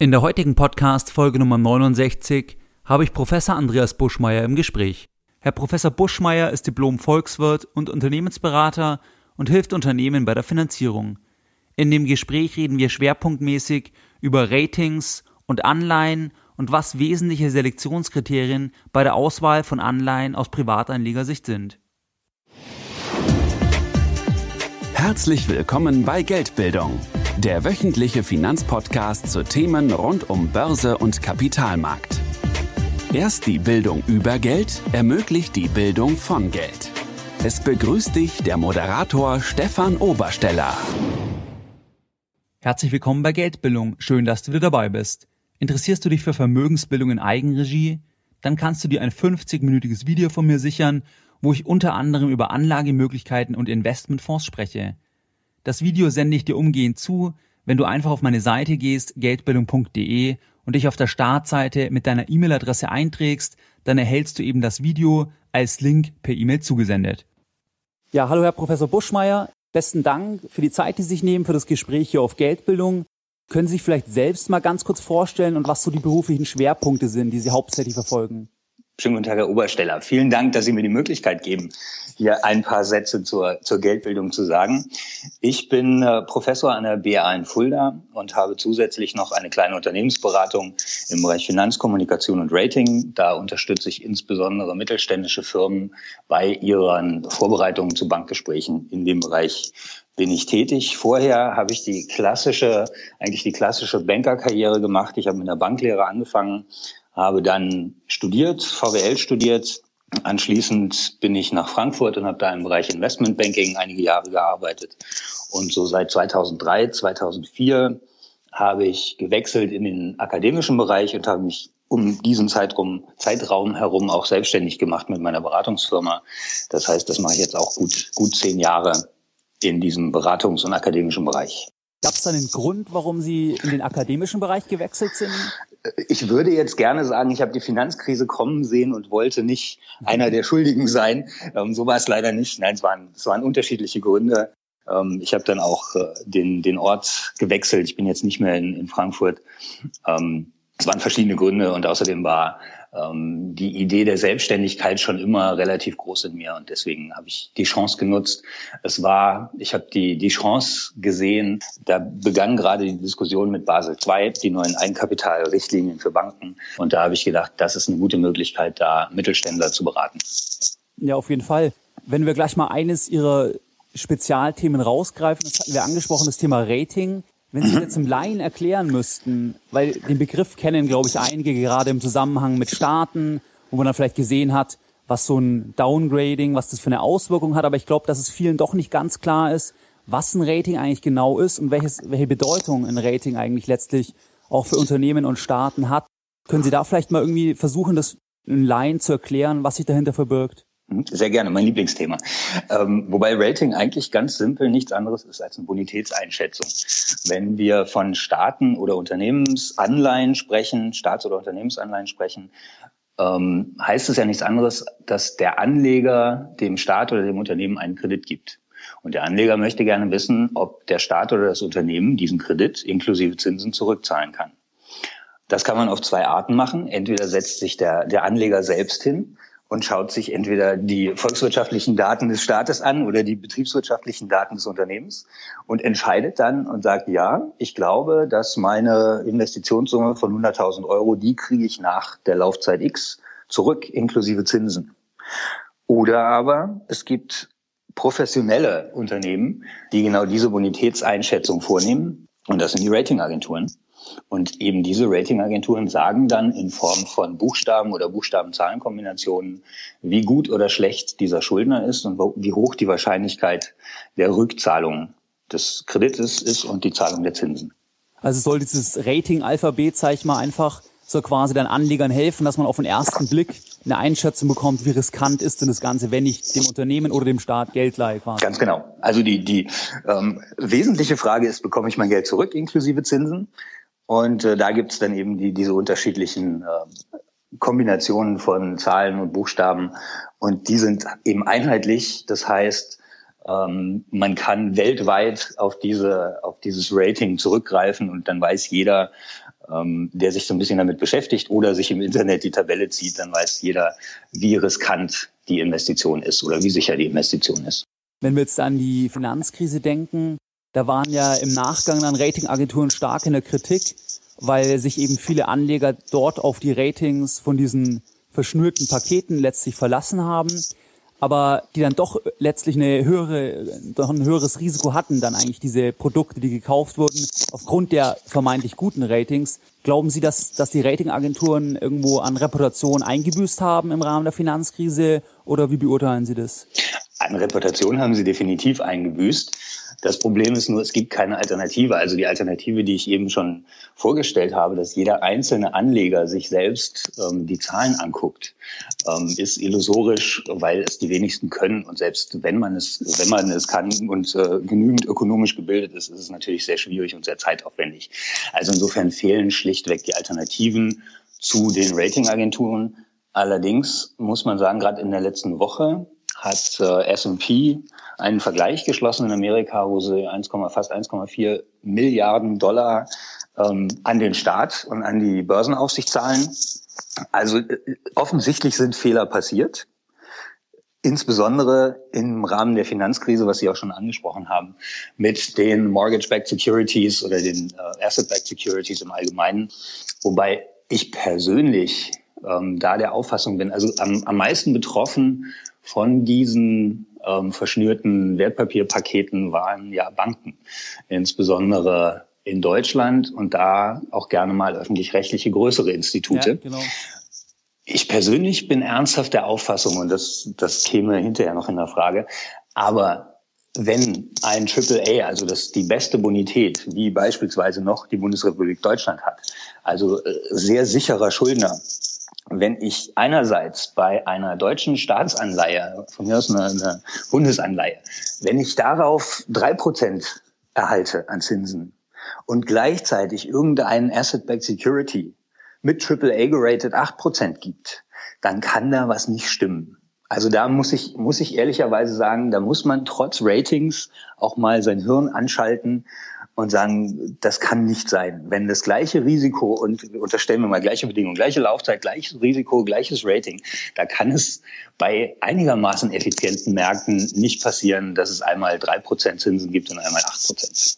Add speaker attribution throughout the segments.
Speaker 1: In der heutigen Podcast Folge Nummer 69 habe ich Professor Andreas Buschmeier im Gespräch. Herr Professor Buschmeier ist Diplom-Volkswirt und Unternehmensberater und hilft Unternehmen bei der Finanzierung. In dem Gespräch reden wir schwerpunktmäßig über Ratings und Anleihen und was wesentliche Selektionskriterien bei der Auswahl von Anleihen aus Privatanlegersicht sind.
Speaker 2: Herzlich willkommen bei Geldbildung der wöchentliche Finanzpodcast zu Themen rund um Börse und Kapitalmarkt. Erst die Bildung über Geld ermöglicht die Bildung von Geld. Es begrüßt dich der Moderator Stefan Obersteller.
Speaker 1: Herzlich willkommen bei Geldbildung. Schön, dass du wieder dabei bist. Interessierst du dich für Vermögensbildung in Eigenregie? Dann kannst du dir ein 50-minütiges Video von mir sichern, wo ich unter anderem über Anlagemöglichkeiten und Investmentfonds spreche. Das Video sende ich dir umgehend zu, wenn du einfach auf meine Seite gehst, geldbildung.de und dich auf der Startseite mit deiner E-Mail-Adresse einträgst, dann erhältst du eben das Video als Link per E-Mail zugesendet. Ja, hallo Herr Professor Buschmeier. Besten Dank für die Zeit, die Sie sich nehmen für das Gespräch hier auf Geldbildung. Können Sie sich vielleicht selbst mal ganz kurz vorstellen und was so die beruflichen Schwerpunkte sind, die Sie hauptsächlich verfolgen?
Speaker 3: Schönen guten Tag, Herr Obersteller. Vielen Dank, dass Sie mir die Möglichkeit geben, hier ein paar Sätze zur, zur Geldbildung zu sagen. Ich bin äh, Professor an der BA in Fulda und habe zusätzlich noch eine kleine Unternehmensberatung im Bereich Finanzkommunikation und Rating. Da unterstütze ich insbesondere mittelständische Firmen bei ihren Vorbereitungen zu Bankgesprächen. In dem Bereich bin ich tätig. Vorher habe ich die klassische, eigentlich die klassische Bankerkarriere gemacht. Ich habe mit der Banklehre angefangen, habe dann studiert, VWL studiert. Anschließend bin ich nach Frankfurt und habe da im Bereich Investmentbanking einige Jahre gearbeitet. Und so seit 2003, 2004 habe ich gewechselt in den akademischen Bereich und habe mich um diesen Zeitraum, Zeitraum herum auch selbstständig gemacht mit meiner Beratungsfirma. Das heißt, das mache ich jetzt auch gut, gut zehn Jahre in diesem Beratungs- und akademischen Bereich.
Speaker 1: Gab es da einen Grund, warum Sie in den akademischen Bereich gewechselt sind?
Speaker 3: Ich würde jetzt gerne sagen, ich habe die Finanzkrise kommen sehen und wollte nicht einer der Schuldigen sein. Ähm, so war es leider nicht. Nein, es waren, es waren unterschiedliche Gründe. Ähm, ich habe dann auch äh, den, den Ort gewechselt. Ich bin jetzt nicht mehr in, in Frankfurt. Ähm, es waren verschiedene Gründe und außerdem war ähm, die Idee der Selbstständigkeit schon immer relativ groß in mir und deswegen habe ich die Chance genutzt. Es war, ich habe die, die Chance gesehen, da begann gerade die Diskussion mit Basel II, die neuen Eigenkapitalrichtlinien für Banken und da habe ich gedacht, das ist eine gute Möglichkeit, da Mittelständler zu beraten.
Speaker 1: Ja, auf jeden Fall. Wenn wir gleich mal eines Ihrer Spezialthemen rausgreifen, das hatten wir angesprochen, das Thema Rating. Wenn Sie jetzt im Laien erklären müssten, weil den Begriff kennen, glaube ich, einige gerade im Zusammenhang mit Staaten, wo man dann vielleicht gesehen hat, was so ein Downgrading, was das für eine Auswirkung hat. Aber ich glaube, dass es vielen doch nicht ganz klar ist, was ein Rating eigentlich genau ist und welches, welche Bedeutung ein Rating eigentlich letztlich auch für Unternehmen und Staaten hat. Können Sie da vielleicht mal irgendwie versuchen, das in Laien zu erklären, was sich dahinter verbirgt?
Speaker 3: Mhm, sehr gerne, mein Lieblingsthema. Ähm, wobei Rating eigentlich ganz simpel nichts anderes ist als eine Bonitätseinschätzung. Wenn wir von Staaten oder Unternehmensanleihen sprechen, Staats- oder Unternehmensanleihen sprechen, ähm, heißt es ja nichts anderes, dass der Anleger dem Staat oder dem Unternehmen einen Kredit gibt. Und der Anleger möchte gerne wissen, ob der Staat oder das Unternehmen diesen Kredit inklusive Zinsen zurückzahlen kann. Das kann man auf zwei Arten machen. Entweder setzt sich der, der Anleger selbst hin und schaut sich entweder die volkswirtschaftlichen Daten des Staates an oder die betriebswirtschaftlichen Daten des Unternehmens und entscheidet dann und sagt, ja, ich glaube, dass meine Investitionssumme von 100.000 Euro, die kriege ich nach der Laufzeit X zurück, inklusive Zinsen. Oder aber es gibt professionelle Unternehmen, die genau diese Bonitätseinschätzung vornehmen. Und das sind die Ratingagenturen. Und eben diese Ratingagenturen sagen dann in Form von Buchstaben oder Buchstaben-Zahlen-Kombinationen, wie gut oder schlecht dieser Schuldner ist und wie hoch die Wahrscheinlichkeit der Rückzahlung des Kredites ist und die Zahlung der Zinsen.
Speaker 1: Also soll dieses Rating-Alphabet, sag ich mal, einfach so quasi den Anlegern helfen, dass man auf den ersten Blick eine Einschätzung bekommt, wie riskant ist denn das Ganze, wenn ich dem Unternehmen oder dem Staat Geld leihe quasi.
Speaker 3: Ganz genau. Also die, die ähm, wesentliche Frage ist, bekomme ich mein Geld zurück inklusive Zinsen? Und äh, da gibt's dann eben die, diese unterschiedlichen äh, Kombinationen von Zahlen und Buchstaben. Und die sind eben einheitlich. Das heißt, ähm, man kann weltweit auf diese, auf dieses Rating zurückgreifen und dann weiß jeder, ähm, der sich so ein bisschen damit beschäftigt oder sich im Internet die Tabelle zieht, dann weiß jeder, wie riskant die Investition ist oder wie sicher die Investition ist.
Speaker 1: Wenn wir jetzt an die Finanzkrise denken, da waren ja im Nachgang dann Ratingagenturen stark in der Kritik, weil sich eben viele Anleger dort auf die Ratings von diesen verschnürten Paketen letztlich verlassen haben aber die dann doch letztlich eine höhere, doch ein höheres Risiko hatten, dann eigentlich diese Produkte, die gekauft wurden, aufgrund der vermeintlich guten Ratings. Glauben Sie, dass, dass die Ratingagenturen irgendwo an Reputation eingebüßt haben im Rahmen der Finanzkrise oder wie beurteilen Sie das?
Speaker 3: An Reputation haben sie definitiv eingebüßt. Das Problem ist nur, es gibt keine Alternative. Also die Alternative, die ich eben schon vorgestellt habe, dass jeder einzelne Anleger sich selbst ähm, die Zahlen anguckt, ähm, ist illusorisch, weil es die wenigsten können. Und selbst wenn man es, wenn man es kann und äh, genügend ökonomisch gebildet ist, ist es natürlich sehr schwierig und sehr zeitaufwendig. Also insofern fehlen schlichtweg die Alternativen zu den Ratingagenturen. Allerdings muss man sagen, gerade in der letzten Woche hat äh, S&P einen Vergleich geschlossen in Amerika, wo sie 1, fast 1,4 Milliarden Dollar ähm, an den Staat und an die Börsenaufsicht zahlen. Also äh, offensichtlich sind Fehler passiert. Insbesondere im Rahmen der Finanzkrise, was Sie auch schon angesprochen haben, mit den Mortgage-Backed Securities oder den äh, Asset-Backed Securities im Allgemeinen. Wobei ich persönlich ähm, da der Auffassung bin, also am, am meisten betroffen von diesen ähm, verschnürten Wertpapierpaketen waren ja Banken, insbesondere in Deutschland und da auch gerne mal öffentlich-rechtliche größere Institute. Ja, genau. Ich persönlich bin ernsthaft der Auffassung, und das, das käme hinterher noch in der Frage, aber wenn ein AAA, also das die beste Bonität, wie beispielsweise noch die Bundesrepublik Deutschland hat, also äh, sehr sicherer Schuldner, wenn ich einerseits bei einer deutschen Staatsanleihe, von mir aus eine, eine Bundesanleihe, wenn ich darauf drei Prozent erhalte an Zinsen und gleichzeitig irgendeinen Asset-Backed Security mit AAA gerated acht Prozent gibt, dann kann da was nicht stimmen. Also da muss ich, muss ich ehrlicherweise sagen, da muss man trotz Ratings auch mal sein Hirn anschalten und sagen, das kann nicht sein. Wenn das gleiche Risiko und unterstellen wir mal gleiche Bedingungen, gleiche Laufzeit, gleiches Risiko, gleiches Rating, da kann es bei einigermaßen effizienten Märkten nicht passieren, dass es einmal drei Prozent Zinsen gibt und einmal acht Prozent.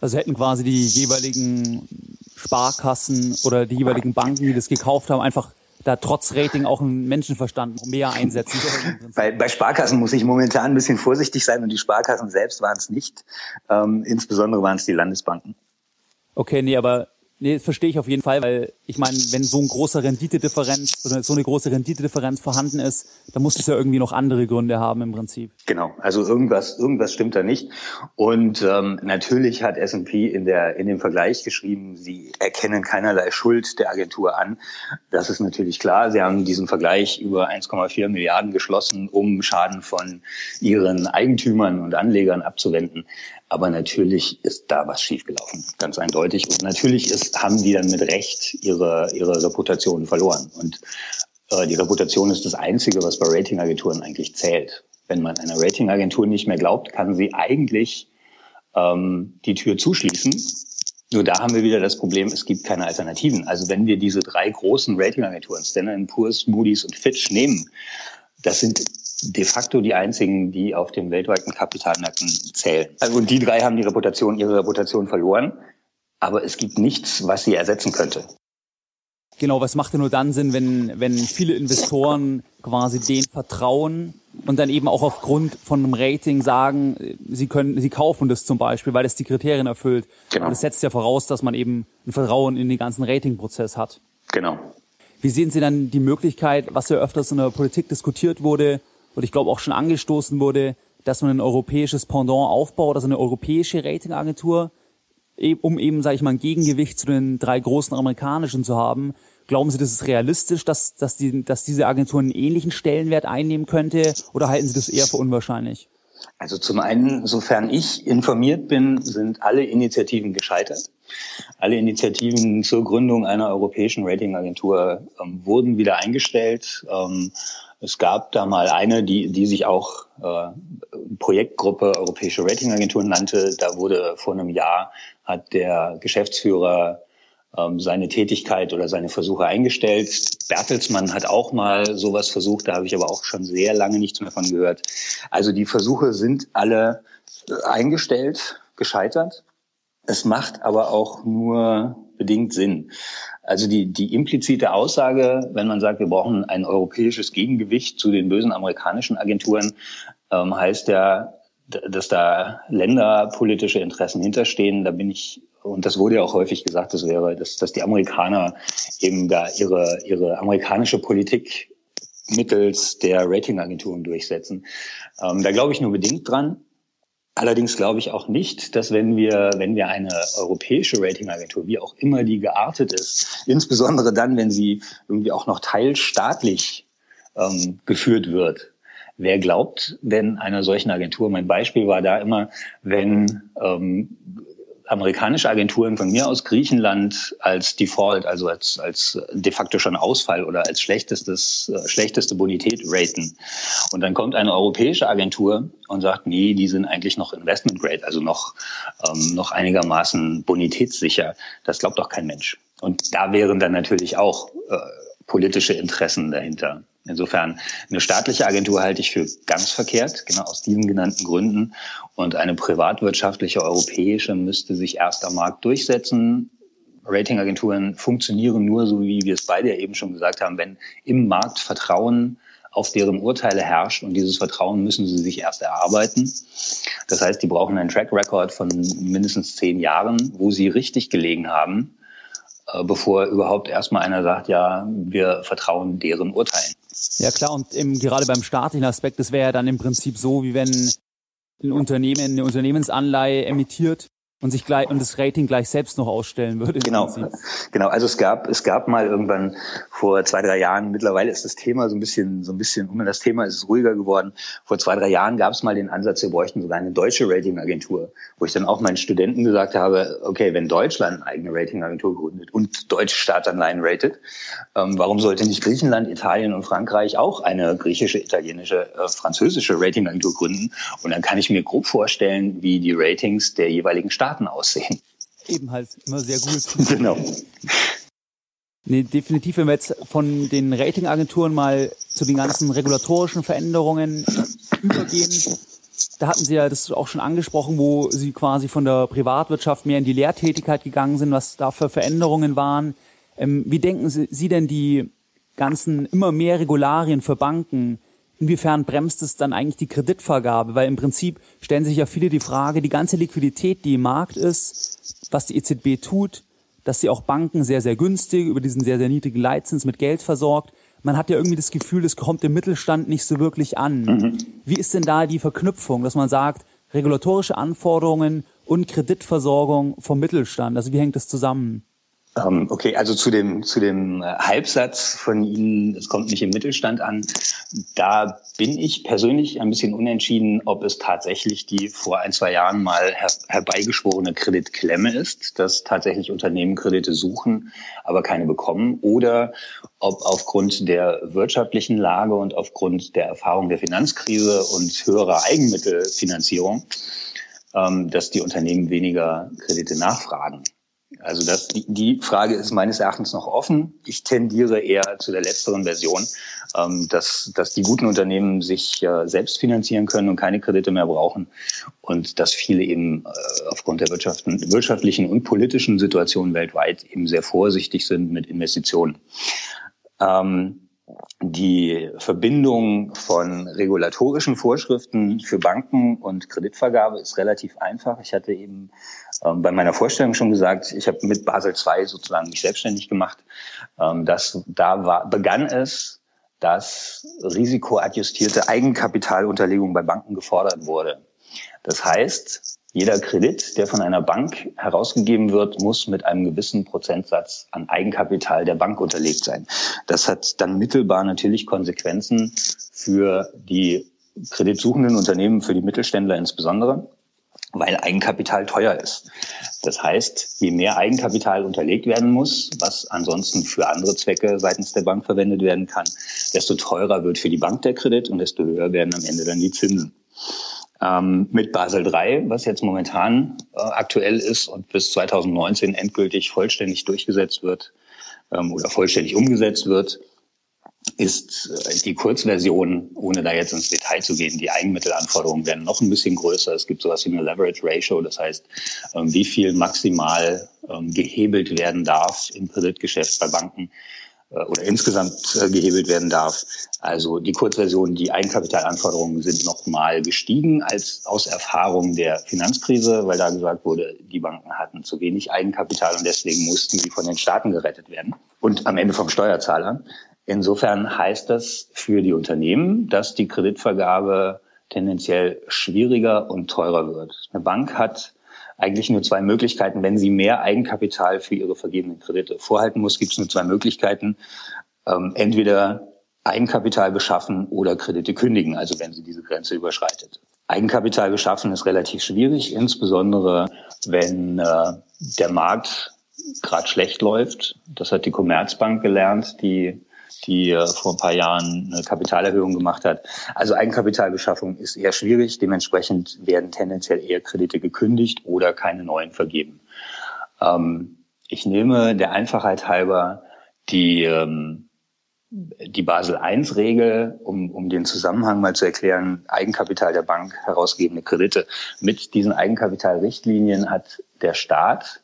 Speaker 1: Also hätten quasi die jeweiligen Sparkassen oder die jeweiligen Banken, die das gekauft haben, einfach da trotz Rating auch einen Menschenverstand mehr einsetzen.
Speaker 3: bei, bei Sparkassen muss ich momentan ein bisschen vorsichtig sein und die Sparkassen selbst waren es nicht. Ähm, insbesondere waren es die Landesbanken.
Speaker 1: Okay, nee, aber Nee, das verstehe ich auf jeden Fall, weil ich meine, wenn so eine große Renditedifferenz oder so eine große Renditedifferenz vorhanden ist, dann muss es ja irgendwie noch andere Gründe haben im Prinzip.
Speaker 3: Genau, also irgendwas, irgendwas stimmt da nicht. Und ähm, natürlich hat S&P in der in dem Vergleich geschrieben, sie erkennen keinerlei Schuld der Agentur an. Das ist natürlich klar. Sie haben diesen Vergleich über 1,4 Milliarden geschlossen, um Schaden von ihren Eigentümern und Anlegern abzuwenden. Aber natürlich ist da was schiefgelaufen, ganz eindeutig. Und natürlich ist, haben die dann mit Recht ihre, ihre Reputation verloren. Und äh, die Reputation ist das Einzige, was bei Ratingagenturen eigentlich zählt. Wenn man einer Ratingagentur nicht mehr glaubt, kann sie eigentlich ähm, die Tür zuschließen. Nur da haben wir wieder das Problem, es gibt keine Alternativen. Also wenn wir diese drei großen Ratingagenturen, Standard Poor's, Moody's und Fitch nehmen, das sind de facto die einzigen, die auf den weltweiten Kapitalmärkten zählen. Also die drei haben die Reputation, ihre Reputation verloren, aber es gibt nichts, was sie ersetzen könnte.
Speaker 1: Genau, was macht denn nur dann Sinn, wenn, wenn viele Investoren quasi denen vertrauen und dann eben auch aufgrund von einem Rating sagen, sie können, sie kaufen das zum Beispiel, weil es die Kriterien erfüllt. Genau. Und das setzt ja voraus, dass man eben ein Vertrauen in den ganzen Ratingprozess hat.
Speaker 3: Genau.
Speaker 1: Wie sehen Sie dann die Möglichkeit, was ja öfters in der Politik diskutiert wurde, und ich glaube auch schon angestoßen wurde, dass man ein europäisches Pendant aufbaut, also eine europäische Ratingagentur, um eben, sage ich mal, ein Gegengewicht zu den drei großen amerikanischen zu haben. Glauben Sie, das ist realistisch, dass, dass, die, dass diese Agentur einen ähnlichen Stellenwert einnehmen könnte oder halten Sie das eher für unwahrscheinlich?
Speaker 3: Also zum einen, sofern ich informiert bin, sind alle Initiativen gescheitert. Alle Initiativen zur Gründung einer europäischen Ratingagentur ähm, wurden wieder eingestellt. Ähm, es gab da mal eine, die, die sich auch äh, Projektgruppe Europäische Ratingagenturen nannte. Da wurde vor einem Jahr hat der Geschäftsführer ähm, seine Tätigkeit oder seine Versuche eingestellt. Bertelsmann hat auch mal sowas versucht, da habe ich aber auch schon sehr lange nichts mehr von gehört. Also die Versuche sind alle äh, eingestellt, gescheitert. Es macht aber auch nur bedingt Sinn. Also die, die implizite Aussage, wenn man sagt, wir brauchen ein europäisches Gegengewicht zu den bösen amerikanischen Agenturen, ähm, heißt ja, dass da länderpolitische Interessen hinterstehen. Da bin ich, und das wurde ja auch häufig gesagt, das wäre, dass, dass die Amerikaner eben da ihre, ihre amerikanische Politik mittels der Ratingagenturen durchsetzen. Ähm, da glaube ich nur bedingt dran. Allerdings glaube ich auch nicht, dass wenn wir, wenn wir eine europäische Ratingagentur, wie auch immer die geartet ist, insbesondere dann, wenn sie irgendwie auch noch teilstaatlich ähm, geführt wird, wer glaubt denn einer solchen Agentur? Mein Beispiel war da immer, wenn ähm, amerikanische Agenturen von mir aus Griechenland als Default, also als, als de facto schon Ausfall oder als schlechtestes, äh, schlechteste Bonität raten. Und dann kommt eine europäische Agentur und sagt, nee, die sind eigentlich noch Investment Grade, also noch, ähm, noch einigermaßen bonitätssicher. Das glaubt doch kein Mensch. Und da wären dann natürlich auch äh, politische Interessen dahinter. Insofern eine staatliche Agentur halte ich für ganz verkehrt, genau aus diesen genannten Gründen. Und eine privatwirtschaftliche europäische müsste sich erst am Markt durchsetzen. Ratingagenturen funktionieren nur so, wie wir es beide ja eben schon gesagt haben, wenn im Markt Vertrauen auf deren Urteile herrscht und dieses Vertrauen müssen sie sich erst erarbeiten. Das heißt, die brauchen einen Track Record von mindestens zehn Jahren, wo sie richtig gelegen haben, äh, bevor überhaupt erstmal einer sagt, ja, wir vertrauen deren Urteilen.
Speaker 1: Ja klar, und im, gerade beim staatlichen Aspekt, das wäre ja dann im Prinzip so, wie wenn ein Unternehmen eine Unternehmensanleihe emittiert und sich gleich und das Rating gleich selbst noch ausstellen würde.
Speaker 3: Genau, genau. Also es gab es gab mal irgendwann vor zwei drei Jahren. Mittlerweile ist das Thema so ein bisschen so ein bisschen um das Thema ist es ruhiger geworden. Vor zwei drei Jahren gab es mal den Ansatz, wir bräuchten sogar eine deutsche Ratingagentur, wo ich dann auch meinen Studenten gesagt habe, okay, wenn Deutschland eine eigene Ratingagentur gründet und deutsche Staatsanleihen ratet, ähm, warum sollte nicht Griechenland, Italien und Frankreich auch eine griechische, italienische, äh, französische Ratingagentur gründen? Und dann kann ich mir grob vorstellen, wie die Ratings der jeweiligen Staaten Daten aussehen.
Speaker 1: Eben halt immer sehr gut. genau. Nee, definitiv, wenn wir jetzt von den Ratingagenturen mal zu den ganzen regulatorischen Veränderungen übergehen, da hatten Sie ja das auch schon angesprochen, wo Sie quasi von der Privatwirtschaft mehr in die Lehrtätigkeit gegangen sind, was da für Veränderungen waren. Ähm, wie denken Sie denn die ganzen immer mehr Regularien für Banken Inwiefern bremst es dann eigentlich die Kreditvergabe? Weil im Prinzip stellen sich ja viele die Frage, die ganze Liquidität, die im Markt ist, was die EZB tut, dass sie auch Banken sehr, sehr günstig über diesen sehr, sehr niedrigen Leitzins mit Geld versorgt. Man hat ja irgendwie das Gefühl, es kommt im Mittelstand nicht so wirklich an. Mhm. Wie ist denn da die Verknüpfung, dass man sagt, regulatorische Anforderungen und Kreditversorgung vom Mittelstand? Also wie hängt das zusammen?
Speaker 3: Ähm, okay, also zu dem, zu dem äh, Halbsatz von Ihnen, es kommt nicht im Mittelstand an. Da bin ich persönlich ein bisschen unentschieden, ob es tatsächlich die vor ein, zwei Jahren mal her herbeigeschworene Kreditklemme ist, dass tatsächlich Unternehmen Kredite suchen, aber keine bekommen, oder ob aufgrund der wirtschaftlichen Lage und aufgrund der Erfahrung der Finanzkrise und höherer Eigenmittelfinanzierung, ähm, dass die Unternehmen weniger Kredite nachfragen. Also das, die, die Frage ist meines Erachtens noch offen. Ich tendiere eher zu der letzteren Version, ähm, dass, dass die guten Unternehmen sich äh, selbst finanzieren können und keine Kredite mehr brauchen und dass viele eben äh, aufgrund der wirtschaftlichen und politischen Situation weltweit eben sehr vorsichtig sind mit Investitionen. Ähm, die Verbindung von regulatorischen Vorschriften für Banken und Kreditvergabe ist relativ einfach. Ich hatte eben ähm, bei meiner Vorstellung schon gesagt, ich habe mit Basel II sozusagen mich selbstständig gemacht. Ähm, das, da war, begann es, dass risikoadjustierte Eigenkapitalunterlegung bei Banken gefordert wurde. Das heißt, jeder Kredit, der von einer Bank herausgegeben wird, muss mit einem gewissen Prozentsatz an Eigenkapital der Bank unterlegt sein. Das hat dann mittelbar natürlich Konsequenzen für die kreditsuchenden Unternehmen, für die Mittelständler insbesondere, weil Eigenkapital teuer ist. Das heißt, je mehr Eigenkapital unterlegt werden muss, was ansonsten für andere Zwecke seitens der Bank verwendet werden kann, desto teurer wird für die Bank der Kredit und desto höher werden am Ende dann die Zinsen. Ähm, mit Basel III, was jetzt momentan äh, aktuell ist und bis 2019 endgültig vollständig durchgesetzt wird ähm, oder vollständig umgesetzt wird, ist äh, die Kurzversion, ohne da jetzt ins Detail zu gehen, die Eigenmittelanforderungen werden noch ein bisschen größer. Es gibt sowas wie eine Leverage Ratio, das heißt, ähm, wie viel maximal ähm, gehebelt werden darf im Kreditgeschäft bei Banken oder insgesamt äh, gehebelt werden darf. Also die Kurzversion, die Eigenkapitalanforderungen sind nochmal gestiegen als aus Erfahrung der Finanzkrise, weil da gesagt wurde, die Banken hatten zu wenig Eigenkapital und deswegen mussten sie von den Staaten gerettet werden und am Ende vom Steuerzahler. Insofern heißt das für die Unternehmen, dass die Kreditvergabe tendenziell schwieriger und teurer wird. Eine Bank hat eigentlich nur zwei Möglichkeiten. Wenn sie mehr Eigenkapital für ihre vergebenen Kredite vorhalten muss, gibt es nur zwei Möglichkeiten. Ähm, entweder Eigenkapital beschaffen oder Kredite kündigen, also wenn sie diese Grenze überschreitet. Eigenkapital beschaffen ist relativ schwierig, insbesondere wenn äh, der Markt gerade schlecht läuft. Das hat die Commerzbank gelernt, die die äh, vor ein paar Jahren eine Kapitalerhöhung gemacht hat. Also Eigenkapitalbeschaffung ist eher schwierig. Dementsprechend werden tendenziell eher Kredite gekündigt oder keine neuen vergeben. Ähm, ich nehme der Einfachheit halber die, ähm, die Basel I-Regel, um, um den Zusammenhang mal zu erklären, Eigenkapital der Bank herausgebende Kredite. Mit diesen Eigenkapitalrichtlinien hat der Staat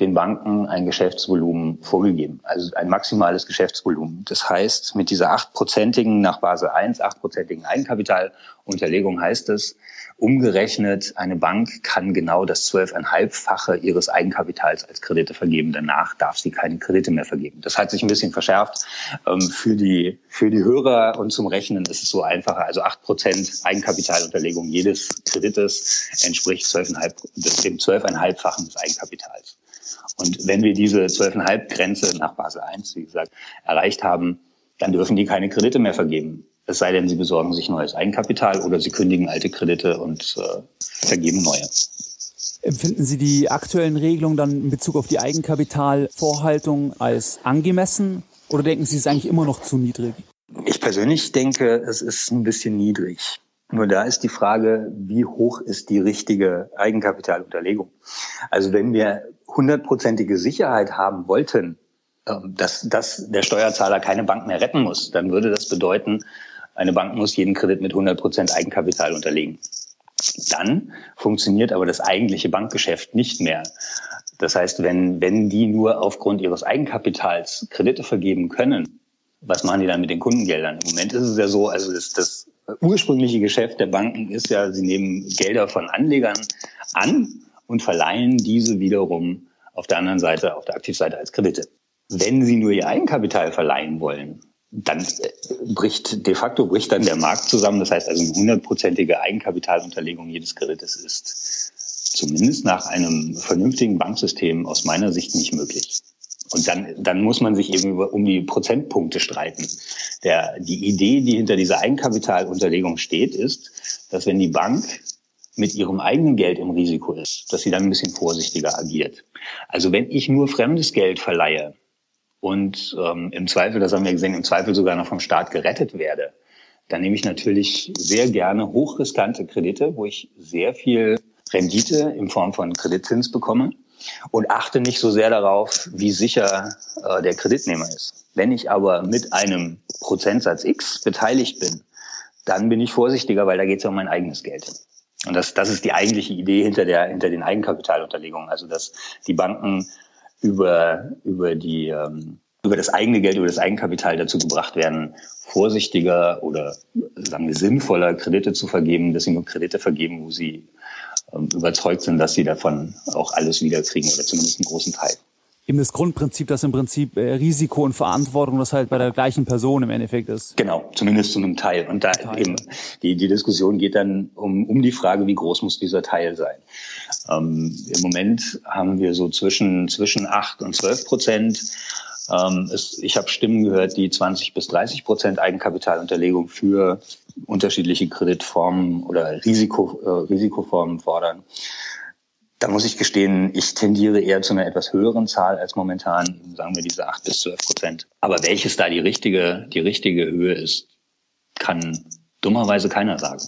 Speaker 3: den Banken ein Geschäftsvolumen vorgegeben, also ein maximales Geschäftsvolumen. Das heißt, mit dieser achtprozentigen nach Basel I, achtprozentigen Eigenkapitalunterlegung heißt es, umgerechnet, eine Bank kann genau das zwölfeinhalbfache ihres Eigenkapitals als Kredite vergeben. Danach darf sie keine Kredite mehr vergeben. Das hat sich ein bisschen verschärft. Ähm, für die, für die Hörer und zum Rechnen ist es so einfacher. Also acht Prozent Eigenkapitalunterlegung jedes Kredites entspricht 12,5, dem zwölfeinhalbfachen des Eigenkapitals. Und wenn wir diese 12,5 Grenze nach Basel I, wie gesagt, erreicht haben, dann dürfen die keine Kredite mehr vergeben. Es sei denn, sie besorgen sich neues Eigenkapital oder sie kündigen alte Kredite und äh, vergeben neue.
Speaker 1: Empfinden Sie die aktuellen Regelungen dann in Bezug auf die Eigenkapitalvorhaltung als angemessen oder denken Sie, es ist eigentlich immer noch zu niedrig?
Speaker 3: Ich persönlich denke, es ist ein bisschen niedrig. Nur da ist die Frage, wie hoch ist die richtige Eigenkapitalunterlegung? Also wenn wir hundertprozentige Sicherheit haben wollten, ähm, dass, dass der Steuerzahler keine Bank mehr retten muss, dann würde das bedeuten, eine Bank muss jeden Kredit mit 100 Prozent Eigenkapital unterlegen. Dann funktioniert aber das eigentliche Bankgeschäft nicht mehr. Das heißt, wenn, wenn die nur aufgrund ihres Eigenkapitals Kredite vergeben können, was machen die dann mit den Kundengeldern? Im Moment ist es ja so, also das, das ursprüngliche Geschäft der Banken ist ja, sie nehmen Gelder von Anlegern an und verleihen diese wiederum auf der anderen Seite, auf der Aktivseite als Kredite. Wenn sie nur ihr Eigenkapital verleihen wollen, dann äh, bricht de facto bricht dann der Markt zusammen. Das heißt also eine hundertprozentige Eigenkapitalunterlegung jedes Kredites ist zumindest nach einem vernünftigen Banksystem aus meiner Sicht nicht möglich. Und dann, dann muss man sich eben über, um die Prozentpunkte streiten. Der, die Idee, die hinter dieser Eigenkapitalunterlegung steht, ist, dass wenn die Bank mit ihrem eigenen Geld im Risiko ist, dass sie dann ein bisschen vorsichtiger agiert. Also wenn ich nur fremdes Geld verleihe und ähm, im Zweifel, das haben wir gesehen, im Zweifel sogar noch vom Staat gerettet werde, dann nehme ich natürlich sehr gerne hochriskante Kredite, wo ich sehr viel Rendite in Form von Kreditzins bekomme und achte nicht so sehr darauf, wie sicher äh, der Kreditnehmer ist. Wenn ich aber mit einem Prozentsatz X beteiligt bin, dann bin ich vorsichtiger, weil da geht es ja um mein eigenes Geld. Und das, das ist die eigentliche Idee hinter, der, hinter den Eigenkapitalunterlegungen. Also dass die Banken über, über, die, ähm, über das eigene Geld, über das Eigenkapital dazu gebracht werden, vorsichtiger oder sagen wir sinnvoller Kredite zu vergeben, dass sie nur Kredite vergeben, wo sie ähm, überzeugt sind, dass sie davon auch alles wiederkriegen oder zumindest einen großen Teil.
Speaker 1: Eben das Grundprinzip, dass im Prinzip äh, Risiko und Verantwortung das halt bei der gleichen Person im Endeffekt ist.
Speaker 3: Genau, zumindest zu einem Teil. Und da Teil. eben die, die Diskussion geht dann um, um die Frage, wie groß muss dieser Teil sein. Ähm, Im Moment haben wir so zwischen, zwischen acht und zwölf Prozent ähm, es, ich habe Stimmen gehört, die 20 bis 30 Prozent Eigenkapitalunterlegung für unterschiedliche Kreditformen oder Risiko, äh, Risikoformen fordern. Da muss ich gestehen, ich tendiere eher zu einer etwas höheren Zahl als momentan, sagen wir diese 8 bis 12 Prozent. Aber welches da die richtige, die richtige Höhe ist, kann dummerweise keiner sagen.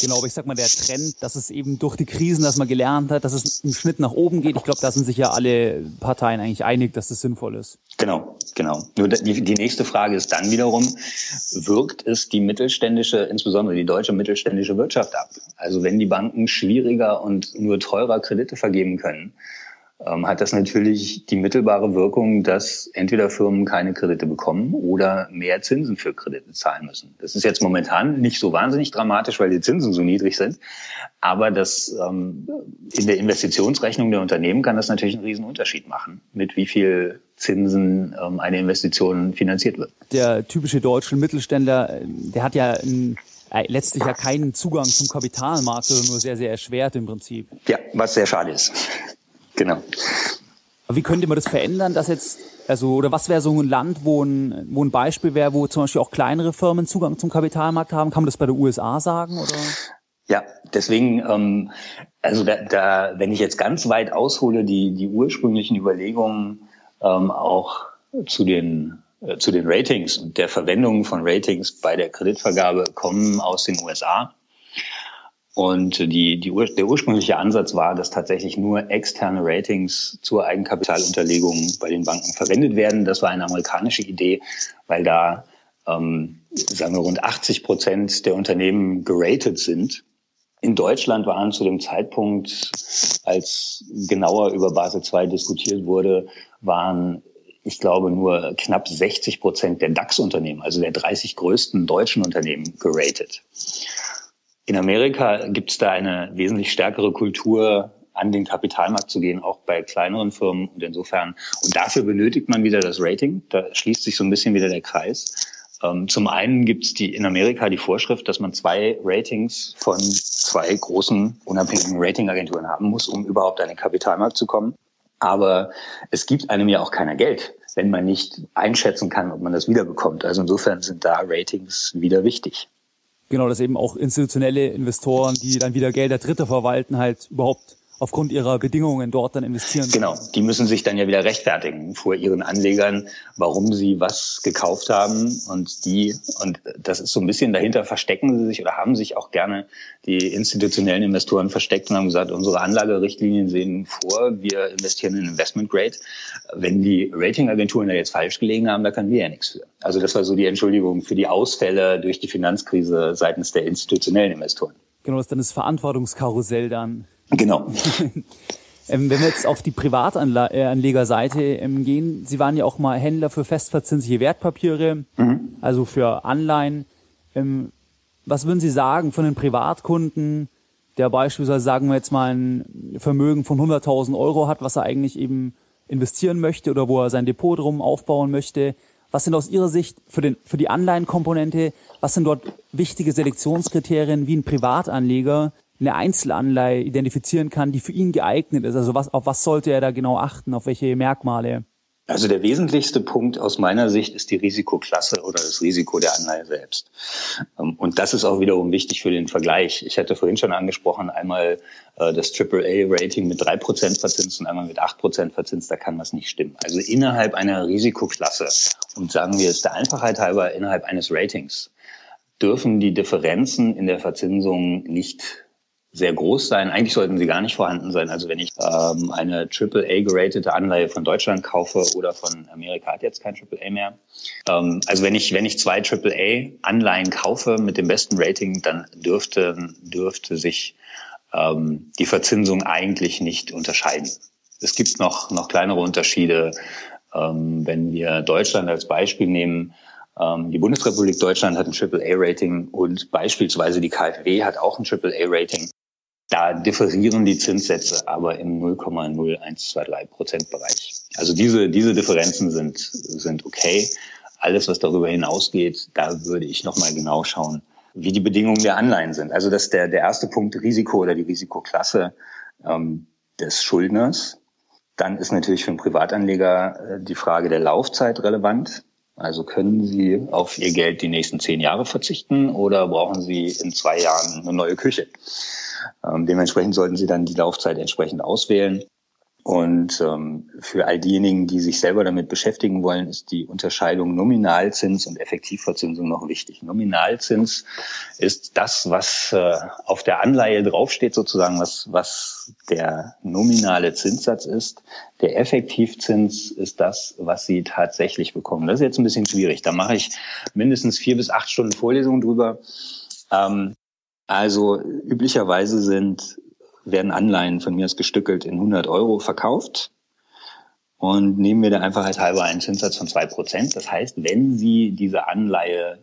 Speaker 1: Genau, aber ich sag mal, der Trend, dass es eben durch die Krisen, dass man gelernt hat, dass es im Schnitt nach oben geht, ich glaube, da sind sich ja alle Parteien eigentlich einig, dass das sinnvoll ist.
Speaker 3: Genau, genau. Nur die, die nächste Frage ist dann wiederum, wirkt es die mittelständische, insbesondere die deutsche mittelständische Wirtschaft ab? Also wenn die Banken schwieriger und nur teurer Kredite vergeben können, ähm, hat das natürlich die mittelbare Wirkung, dass entweder Firmen keine Kredite bekommen oder mehr Zinsen für Kredite zahlen müssen. Das ist jetzt momentan nicht so wahnsinnig dramatisch, weil die Zinsen so niedrig sind. Aber das ähm, in der Investitionsrechnung der Unternehmen kann das natürlich einen riesen Unterschied machen, mit wie viel Zinsen ähm, eine Investition finanziert wird.
Speaker 1: Der typische deutsche Mittelständler, der hat ja äh, letztlich ja keinen Zugang zum Kapitalmarkt oder nur sehr, sehr erschwert im Prinzip.
Speaker 3: Ja, was sehr schade ist. Genau.
Speaker 1: Aber wie könnte man das verändern, dass jetzt, also, oder was wäre so ein Land, wo ein, wo ein Beispiel wäre, wo zum Beispiel auch kleinere Firmen Zugang zum Kapitalmarkt haben? Kann man das bei der USA sagen, oder?
Speaker 3: Ja, deswegen, ähm, also da, da, wenn ich jetzt ganz weit aushole, die, die ursprünglichen Überlegungen ähm, auch zu den äh, zu den Ratings und der Verwendung von Ratings bei der Kreditvergabe kommen aus den USA. Und die, die, der ursprüngliche Ansatz war, dass tatsächlich nur externe Ratings zur Eigenkapitalunterlegung bei den Banken verwendet werden. Das war eine amerikanische Idee, weil da, ähm, sagen wir, rund 80 Prozent der Unternehmen geratet sind. In Deutschland waren zu dem Zeitpunkt, als genauer über Basel II diskutiert wurde, waren ich glaube, nur knapp 60 Prozent der DAX-Unternehmen, also der 30 größten deutschen Unternehmen, geratet. In Amerika gibt es da eine wesentlich stärkere Kultur, an den Kapitalmarkt zu gehen, auch bei kleineren Firmen. Und insofern, und dafür benötigt man wieder das Rating. Da schließt sich so ein bisschen wieder der Kreis. Ähm, zum einen gibt es die, in Amerika die Vorschrift, dass man zwei Ratings von zwei großen unabhängigen Ratingagenturen haben muss, um überhaupt an den Kapitalmarkt zu kommen. Aber es gibt einem ja auch keiner Geld, wenn man nicht einschätzen kann, ob man das wiederbekommt. Also insofern sind da Ratings wieder wichtig.
Speaker 1: Genau, dass eben auch institutionelle Investoren, die dann wieder Gelder Dritter verwalten, halt überhaupt aufgrund ihrer Bedingungen dort dann investieren.
Speaker 3: Genau, die müssen sich dann ja wieder rechtfertigen vor ihren Anlegern, warum sie was gekauft haben und die, und das ist so ein bisschen dahinter, verstecken sie sich oder haben sich auch gerne die institutionellen Investoren versteckt und haben gesagt, unsere Anlagerichtlinien sehen vor, wir investieren in Investment Grade. Wenn die Ratingagenturen da jetzt falsch gelegen haben, da können wir ja nichts für. Also das war so die Entschuldigung für die Ausfälle durch die Finanzkrise seitens der institutionellen Investoren.
Speaker 1: Genau, das ist dann das Verantwortungskarussell dann.
Speaker 3: Genau.
Speaker 1: Ähm, wenn wir jetzt auf die Privatanlegerseite ähm, gehen, Sie waren ja auch mal Händler für festverzinsliche Wertpapiere, mhm. also für Anleihen. Ähm, was würden Sie sagen von den Privatkunden, der beispielsweise, sagen wir jetzt mal, ein Vermögen von 100.000 Euro hat, was er eigentlich eben investieren möchte oder wo er sein Depot drum aufbauen möchte? Was sind aus Ihrer Sicht für, den, für die Anleihenkomponente, was sind dort wichtige Selektionskriterien wie ein Privatanleger, eine Einzelanleihe identifizieren kann, die für ihn geeignet ist? Also was, auf was sollte er da genau achten? Auf welche Merkmale?
Speaker 3: Also der wesentlichste Punkt aus meiner Sicht ist die Risikoklasse oder das Risiko der Anleihe selbst. Ähm, und das ist auch wiederum wichtig für den Vergleich. Ich hatte vorhin schon angesprochen, einmal äh, das AAA-Rating mit drei Prozent verzinst und einmal mit acht Prozent verzinst, da kann was nicht stimmen. Also innerhalb einer Risikoklasse und sagen wir es der Einfachheit halber innerhalb eines Ratings dürfen die Differenzen in der Verzinsung nicht sehr groß sein. Eigentlich sollten sie gar nicht vorhanden sein. Also wenn ich ähm, eine AAA-geratete Anleihe von Deutschland kaufe oder von Amerika hat jetzt kein AAA mehr. Ähm, also wenn ich, wenn ich zwei AAA-Anleihen kaufe mit dem besten Rating, dann dürfte, dürfte sich ähm, die Verzinsung eigentlich nicht unterscheiden. Es gibt noch, noch kleinere Unterschiede. Ähm, wenn wir Deutschland als Beispiel nehmen, ähm, die Bundesrepublik Deutschland hat ein AAA-Rating und beispielsweise die KfW hat auch ein AAA-Rating. Da differieren die Zinssätze aber im 0,0123 Prozent Bereich. Also diese, diese Differenzen sind, sind okay. Alles, was darüber hinausgeht, da würde ich nochmal genau schauen, wie die Bedingungen der Anleihen sind. Also das ist der, der erste Punkt, Risiko oder die Risikoklasse ähm, des Schuldners. Dann ist natürlich für einen Privatanleger äh, die Frage der Laufzeit relevant. Also können Sie auf Ihr Geld die nächsten zehn Jahre verzichten oder brauchen Sie in zwei Jahren eine neue Küche? Ähm, dementsprechend sollten Sie dann die Laufzeit entsprechend auswählen. Und ähm, für all diejenigen, die sich selber damit beschäftigen wollen, ist die Unterscheidung Nominalzins und Effektivverzinsung noch wichtig. Nominalzins ist das, was äh, auf der Anleihe draufsteht, sozusagen, was, was der nominale Zinssatz ist. Der Effektivzins ist das, was Sie tatsächlich bekommen. Das ist jetzt ein bisschen schwierig. Da mache ich mindestens vier bis acht Stunden Vorlesung drüber. Ähm, also üblicherweise sind werden Anleihen von mir aus gestückelt in 100 Euro verkauft. Und nehmen wir da einfach als halber einen Zinssatz von zwei Prozent. Das heißt, wenn Sie diese Anleihe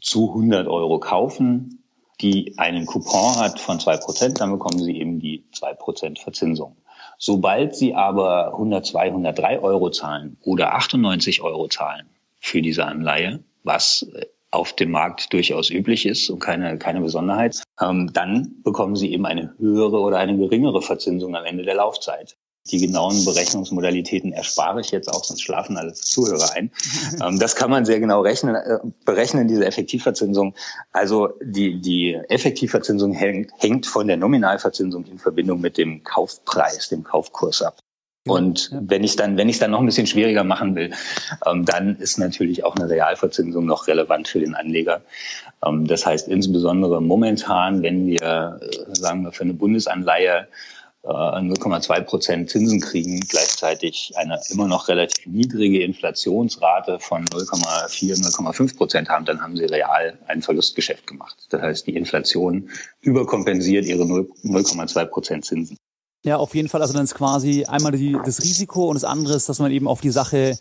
Speaker 3: zu 100 Euro kaufen, die einen Coupon hat von zwei Prozent, dann bekommen Sie eben die zwei Prozent Verzinsung. Sobald Sie aber 102, 103 Euro zahlen oder 98 Euro zahlen für diese Anleihe, was auf dem Markt durchaus üblich ist und keine, keine Besonderheit, ähm, dann bekommen Sie eben eine höhere oder eine geringere Verzinsung am Ende der Laufzeit. Die genauen Berechnungsmodalitäten erspare ich jetzt auch, sonst schlafen alle Zuhörer ein. Ähm, das kann man sehr genau rechnen, äh, berechnen, diese Effektivverzinsung. Also die, die Effektivverzinsung hängt, hängt von der Nominalverzinsung in Verbindung mit dem Kaufpreis, dem Kaufkurs ab. Und ja. wenn ich dann, wenn ich es dann noch ein bisschen schwieriger machen will, ähm, dann ist natürlich auch eine Realverzinsung noch relevant für den Anleger. Ähm, das heißt insbesondere momentan, wenn wir, äh, sagen wir, für eine Bundesanleihe äh, 0,2 Prozent Zinsen kriegen, gleichzeitig eine immer noch relativ niedrige Inflationsrate von 0,4, 0,5 Prozent haben, dann haben sie real ein Verlustgeschäft gemacht. Das heißt, die Inflation überkompensiert ihre 0,2 Prozent Zinsen.
Speaker 1: Ja, auf jeden Fall. Also dann ist quasi einmal die, das Risiko und das andere ist, dass man eben auf die Sache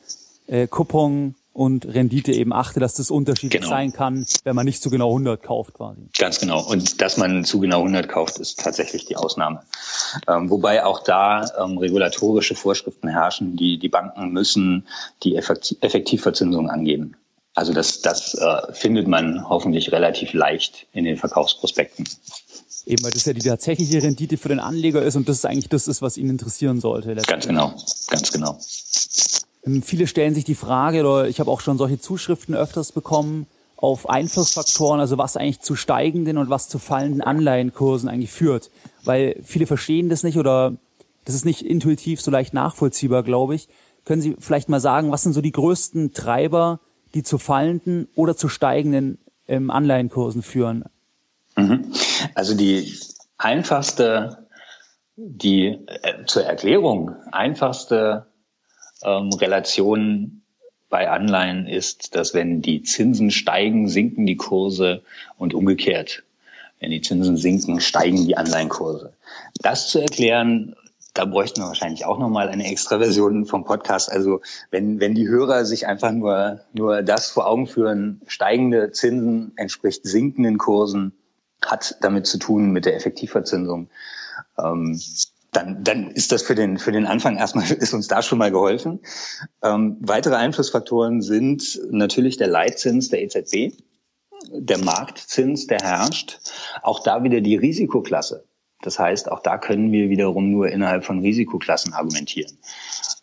Speaker 1: äh, Coupon und Rendite eben achte, dass das unterschiedlich genau. sein kann, wenn man nicht zu genau 100 kauft quasi.
Speaker 3: Ganz genau. Und dass man zu genau 100 kauft, ist tatsächlich die Ausnahme. Ähm, wobei auch da ähm, regulatorische Vorschriften herrschen. Die, die Banken müssen die Effektivverzinsung angeben. Also das, das äh, findet man hoffentlich relativ leicht in den Verkaufsprospekten.
Speaker 1: Eben, weil das ja die tatsächliche Rendite für den Anleger ist und das ist eigentlich das ist, was ihn interessieren sollte.
Speaker 3: Ganz genau, ganz genau.
Speaker 1: Ähm, viele stellen sich die Frage, oder ich habe auch schon solche Zuschriften öfters bekommen, auf Einflussfaktoren, also was eigentlich zu steigenden und was zu fallenden Anleihenkursen eigentlich führt. Weil viele verstehen das nicht oder das ist nicht intuitiv so leicht nachvollziehbar, glaube ich. Können Sie vielleicht mal sagen, was sind so die größten Treiber, die zu fallenden oder zu steigenden ähm, Anleihenkursen führen?
Speaker 3: Mhm. Also die einfachste, die äh, zur Erklärung einfachste ähm, Relation bei Anleihen ist, dass wenn die Zinsen steigen, sinken die Kurse und umgekehrt. Wenn die Zinsen sinken, steigen die Anleihenkurse. Das zu erklären, da bräuchten wir wahrscheinlich auch nochmal eine extra Version vom Podcast. Also wenn, wenn die Hörer sich einfach nur, nur das vor Augen führen, steigende Zinsen entspricht sinkenden Kursen, hat damit zu tun mit der Effektivverzinsung. Ähm, dann, dann ist das für den, für den Anfang erstmal, ist uns da schon mal geholfen. Ähm, weitere Einflussfaktoren sind natürlich der Leitzins der EZB, der Marktzins, der herrscht. Auch da wieder die Risikoklasse. Das heißt, auch da können wir wiederum nur innerhalb von Risikoklassen argumentieren.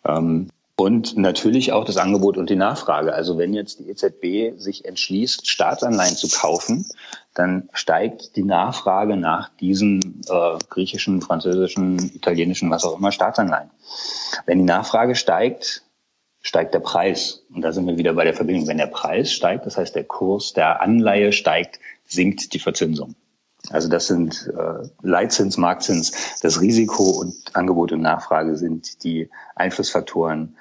Speaker 3: Ähm, und natürlich auch das Angebot und die Nachfrage. Also wenn jetzt die EZB sich entschließt, Staatsanleihen zu kaufen, dann steigt die Nachfrage nach diesen äh, griechischen, französischen, italienischen, was auch immer Staatsanleihen. Wenn die Nachfrage steigt, steigt der Preis. Und da sind wir wieder bei der Verbindung. Wenn der Preis steigt, das heißt der Kurs der Anleihe steigt, sinkt die Verzinsung. Also das sind äh, Leitzins, Marktzins, das Risiko und Angebot und Nachfrage sind die Einflussfaktoren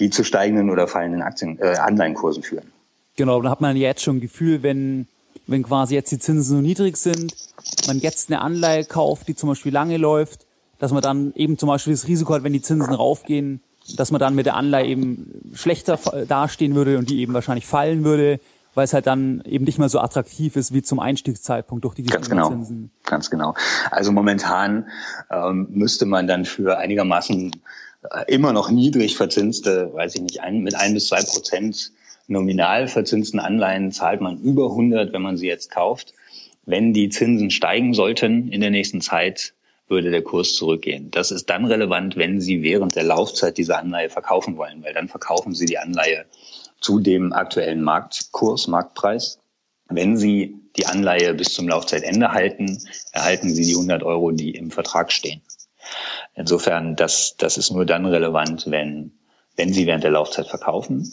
Speaker 3: die zu steigenden oder fallenden Aktien, äh, Anleihenkursen führen.
Speaker 1: Genau, dann hat man jetzt schon ein Gefühl, wenn, wenn quasi jetzt die Zinsen so niedrig sind, man jetzt eine Anleihe kauft, die zum Beispiel lange läuft, dass man dann eben zum Beispiel das Risiko hat, wenn die Zinsen raufgehen, dass man dann mit der Anleihe eben schlechter dastehen würde und die eben wahrscheinlich fallen würde, weil es halt dann eben nicht mehr so attraktiv ist wie zum Einstiegszeitpunkt durch die
Speaker 3: Ganz genau, Zinsen. Ganz genau. Also momentan ähm, müsste man dann für einigermaßen immer noch niedrig verzinste, weiß ich nicht, ein, mit ein bis zwei Prozent nominal verzinsten Anleihen zahlt man über 100, wenn man sie jetzt kauft. Wenn die Zinsen steigen sollten in der nächsten Zeit, würde der Kurs zurückgehen. Das ist dann relevant, wenn Sie während der Laufzeit diese Anleihe verkaufen wollen, weil dann verkaufen Sie die Anleihe zu dem aktuellen Marktkurs, Marktpreis. Wenn Sie die Anleihe bis zum Laufzeitende halten, erhalten Sie die 100 Euro, die im Vertrag stehen. Insofern, das, das ist nur dann relevant, wenn, wenn Sie während der Laufzeit verkaufen.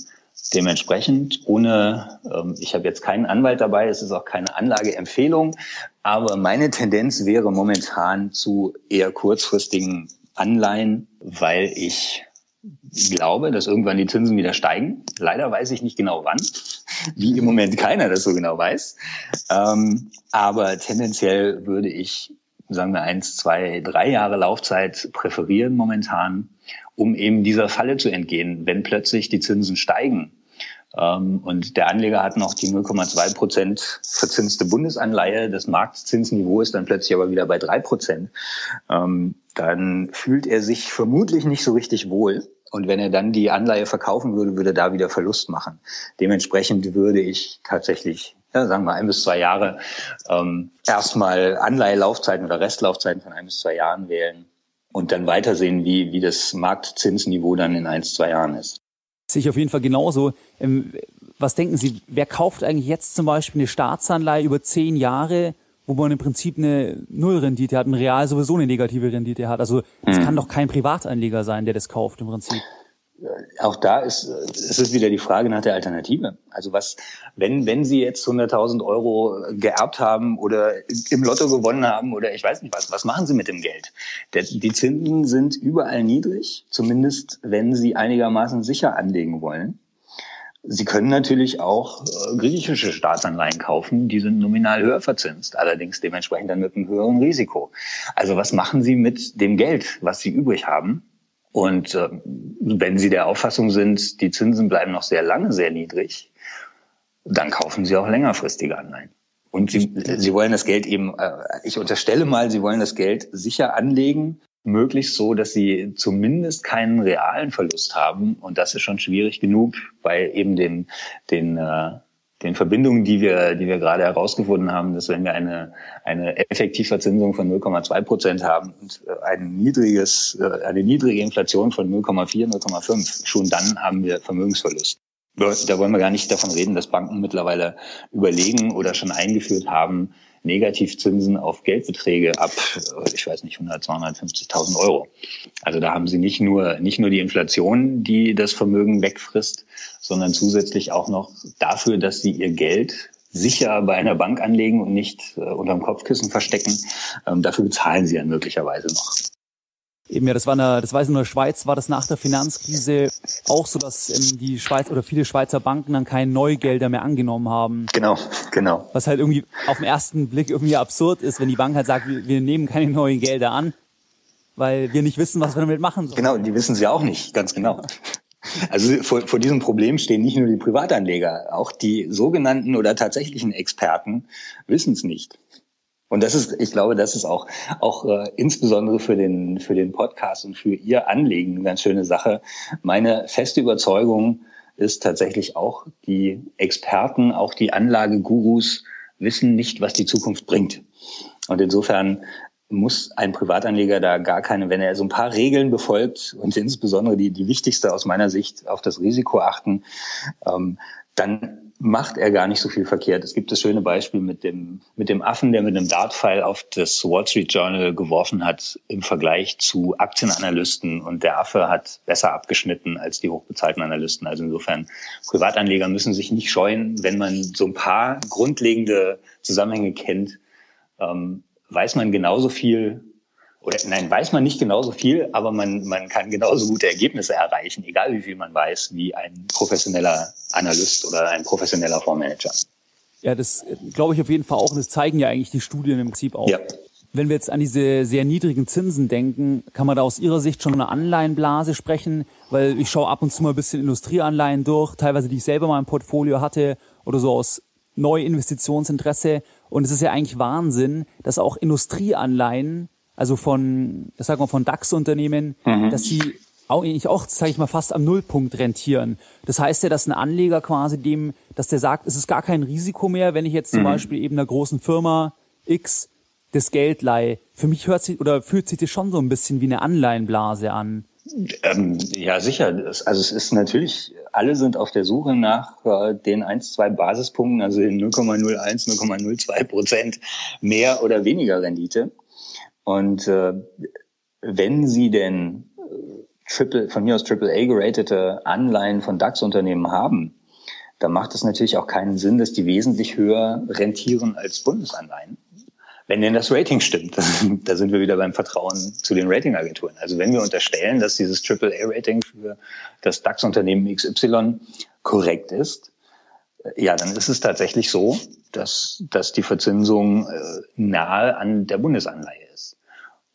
Speaker 3: Dementsprechend, ohne, ähm, ich habe jetzt keinen Anwalt dabei, es ist auch keine Anlageempfehlung, aber meine Tendenz wäre momentan zu eher kurzfristigen Anleihen, weil ich glaube, dass irgendwann die Zinsen wieder steigen. Leider weiß ich nicht genau wann, wie im Moment keiner das so genau weiß. Ähm, aber tendenziell würde ich, sagen wir, eins, zwei, drei Jahre Laufzeit präferieren momentan, um eben dieser Falle zu entgehen, wenn plötzlich die Zinsen steigen ähm, und der Anleger hat noch die 0,2 Prozent verzinste Bundesanleihe. Das Marktzinsniveau ist dann plötzlich aber wieder bei drei Prozent. Ähm, dann fühlt er sich vermutlich nicht so richtig wohl. Und wenn er dann die Anleihe verkaufen würde, würde er da wieder Verlust machen. Dementsprechend würde ich tatsächlich, ja, sagen wir ein bis zwei Jahre, ähm, erstmal Anleihelaufzeiten oder Restlaufzeiten von ein bis zwei Jahren wählen und dann weitersehen, wie, wie das Marktzinsniveau dann in ein, zwei Jahren ist.
Speaker 1: Sehe ich auf jeden Fall genauso. Ähm, was denken Sie, wer kauft eigentlich jetzt zum Beispiel eine Staatsanleihe über zehn Jahre, wo man im Prinzip eine Nullrendite hat, und real sowieso eine negative Rendite hat? Also es mhm. kann doch kein Privatanleger sein, der das kauft im Prinzip
Speaker 3: auch da ist, ist es wieder die Frage nach der Alternative. Also was, wenn, wenn Sie jetzt 100.000 Euro geerbt haben oder im Lotto gewonnen haben oder ich weiß nicht was, was machen Sie mit dem Geld? Der, die Zinsen sind überall niedrig, zumindest wenn Sie einigermaßen sicher anlegen wollen. Sie können natürlich auch äh, griechische Staatsanleihen kaufen, die sind nominal höher verzinst, allerdings dementsprechend dann mit einem höheren Risiko. Also was machen Sie mit dem Geld, was Sie übrig haben? Und äh, wenn Sie der Auffassung sind, die Zinsen bleiben noch sehr lange sehr niedrig, dann kaufen Sie auch längerfristige Anleihen. Und Sie, Sie wollen das Geld eben, äh, ich unterstelle mal, Sie wollen das Geld sicher anlegen, möglichst so, dass Sie zumindest keinen realen Verlust haben. Und das ist schon schwierig genug bei eben den, den äh, den Verbindungen, die wir, die wir gerade herausgefunden haben, dass wenn wir eine, eine Effektivverzinsung von 0,2 Prozent haben und äh, ein niedriges, äh, eine niedrige Inflation von 0,4, 0,5, schon dann haben wir Vermögensverlust. Da wollen wir gar nicht davon reden, dass Banken mittlerweile überlegen oder schon eingeführt haben, Negativzinsen auf Geldbeträge ab, ich weiß nicht, 100, 250.000 Euro. Also da haben sie nicht nur, nicht nur die Inflation, die das Vermögen wegfrisst, sondern zusätzlich auch noch dafür, dass sie ihr Geld sicher bei einer Bank anlegen und nicht äh, unterm Kopfkissen verstecken. Ähm, dafür bezahlen sie ja möglicherweise noch.
Speaker 1: Eben ja, das war eine, das weiß ich nur, in der Schweiz war das nach der Finanzkrise auch so, dass ähm, die Schweiz oder viele Schweizer Banken dann keine Neugelder mehr angenommen haben.
Speaker 3: Genau, genau.
Speaker 1: Was halt irgendwie auf den ersten Blick irgendwie absurd ist, wenn die Bank halt sagt, wir, wir nehmen keine neuen Gelder an, weil wir nicht wissen, was wir damit machen sollen.
Speaker 3: Genau, die wissen sie auch nicht, ganz genau. Also vor, vor diesem Problem stehen nicht nur die Privatanleger, auch die sogenannten oder tatsächlichen Experten wissen es nicht. Und das ist, ich glaube, das ist auch, auch äh, insbesondere für den, für den Podcast und für Ihr Anliegen eine ganz schöne Sache. Meine feste Überzeugung ist tatsächlich auch, die Experten, auch die Anlagegurus wissen nicht, was die Zukunft bringt. Und insofern muss ein Privatanleger da gar keine, wenn er so ein paar Regeln befolgt und insbesondere die, die wichtigste aus meiner Sicht auf das Risiko achten, ähm, dann macht er gar nicht so viel verkehrt. Es gibt das schöne Beispiel mit dem, mit dem Affen, der mit einem Dartpfeil auf das Wall Street Journal geworfen hat im Vergleich zu Aktienanalysten und der Affe hat besser abgeschnitten als die hochbezahlten Analysten. Also insofern, Privatanleger müssen sich nicht scheuen, wenn man so ein paar grundlegende Zusammenhänge kennt, ähm, weiß man genauso viel oder nein, weiß man nicht genauso viel, aber man, man kann genauso gute Ergebnisse erreichen, egal wie viel man weiß, wie ein professioneller Analyst oder ein professioneller Fondsmanager.
Speaker 1: Ja, das glaube ich auf jeden Fall auch und das zeigen ja eigentlich die Studien im Prinzip auch. Ja. Wenn wir jetzt an diese sehr niedrigen Zinsen denken, kann man da aus Ihrer Sicht schon eine Anleihenblase sprechen? Weil ich schaue ab und zu mal ein bisschen Industrieanleihen durch, teilweise die ich selber mal im Portfolio hatte oder so aus Neuinvestitionsinteresse. Und es ist ja eigentlich Wahnsinn, dass auch Industrieanleihen also von, das sagen wir von DAX-Unternehmen, mhm. dass sie auch, ich auch, sage ich mal, fast am Nullpunkt rentieren. Das heißt ja, dass ein Anleger quasi dem, dass der sagt, es ist gar kein Risiko mehr, wenn ich jetzt zum mhm. Beispiel eben einer großen Firma X das Geld leihe. Für mich hört sich oder fühlt sich das schon so ein bisschen wie eine Anleihenblase an.
Speaker 3: Ähm, ja, sicher. Also es ist natürlich, alle sind auf der Suche nach äh, den 1, 2 Basispunkten, also den 0,01, 0,02 Prozent mehr oder weniger Rendite. Und äh, wenn Sie denn äh, Triple, von mir aus AAA geratete Anleihen von DAX-Unternehmen haben, dann macht es natürlich auch keinen Sinn, dass die wesentlich höher rentieren als Bundesanleihen. Wenn denn das Rating stimmt, da sind wir wieder beim Vertrauen zu den Ratingagenturen. Also wenn wir unterstellen, dass dieses AAA-Rating für das DAX-Unternehmen XY korrekt ist, äh, ja, dann ist es tatsächlich so, dass, dass die Verzinsung äh, nahe an der Bundesanleihe.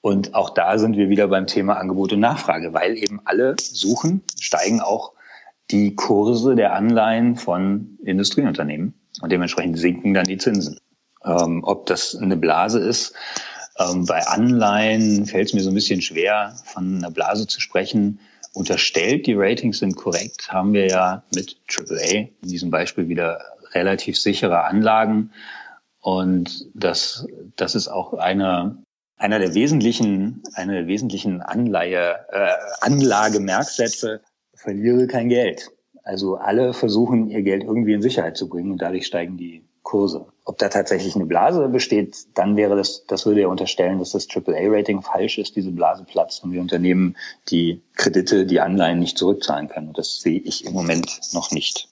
Speaker 3: Und auch da sind wir wieder beim Thema Angebot und Nachfrage, weil eben alle suchen, steigen auch die Kurse der Anleihen von Industrieunternehmen und dementsprechend sinken dann die Zinsen. Ähm, ob das eine Blase ist, ähm, bei Anleihen fällt es mir so ein bisschen schwer, von einer Blase zu sprechen. Unterstellt, die Ratings sind korrekt, haben wir ja mit AAA in diesem Beispiel wieder relativ sichere Anlagen. Und das, das ist auch eine, einer der wesentlichen, einer der wesentlichen Anleihe, äh, Anlagemerksätze, verliere kein Geld. Also alle versuchen, ihr Geld irgendwie in Sicherheit zu bringen und dadurch steigen die Kurse. Ob da tatsächlich eine Blase besteht, dann wäre das, das würde ja unterstellen, dass das AAA-Rating falsch ist, diese Blase platzt und wir Unternehmen die Kredite, die Anleihen nicht zurückzahlen können. Und das sehe ich im Moment noch nicht.